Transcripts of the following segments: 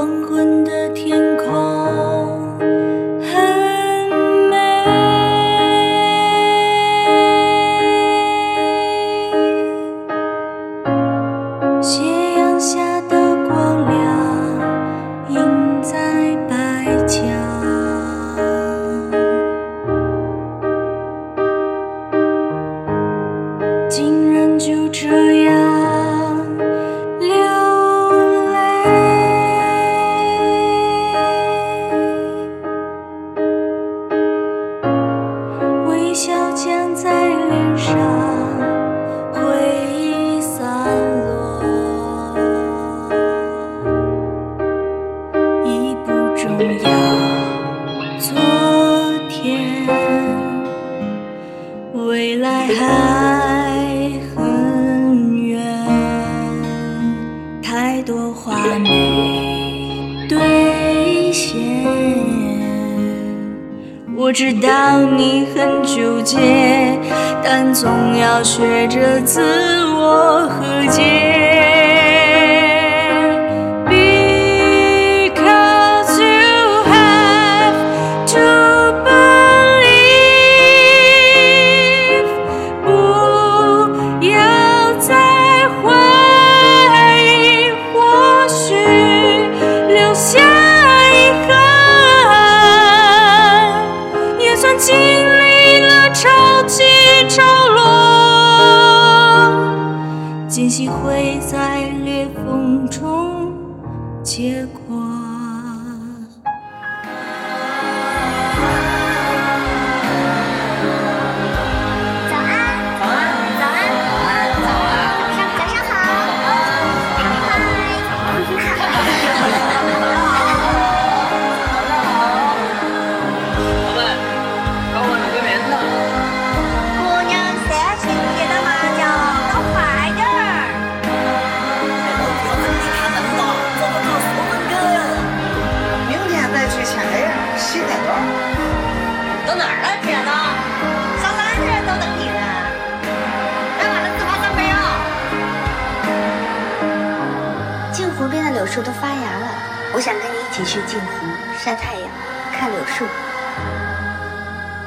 黄昏的天空。要。昨天，未来还很远，太多话没兑现。我知道你很纠结，但总要学着自我和解。惊喜会在裂缝中结果。树都发芽了，我想跟你一起去镜湖晒太阳，看柳树。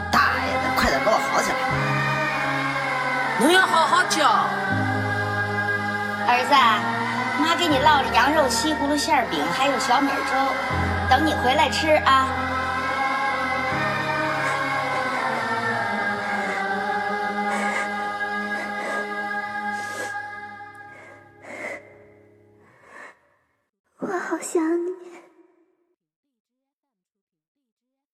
大爷的，快点给我好起来！你要好好教。儿子，妈给你烙了羊肉西葫芦馅儿饼，还有小米粥，等你回来吃啊。我好想你。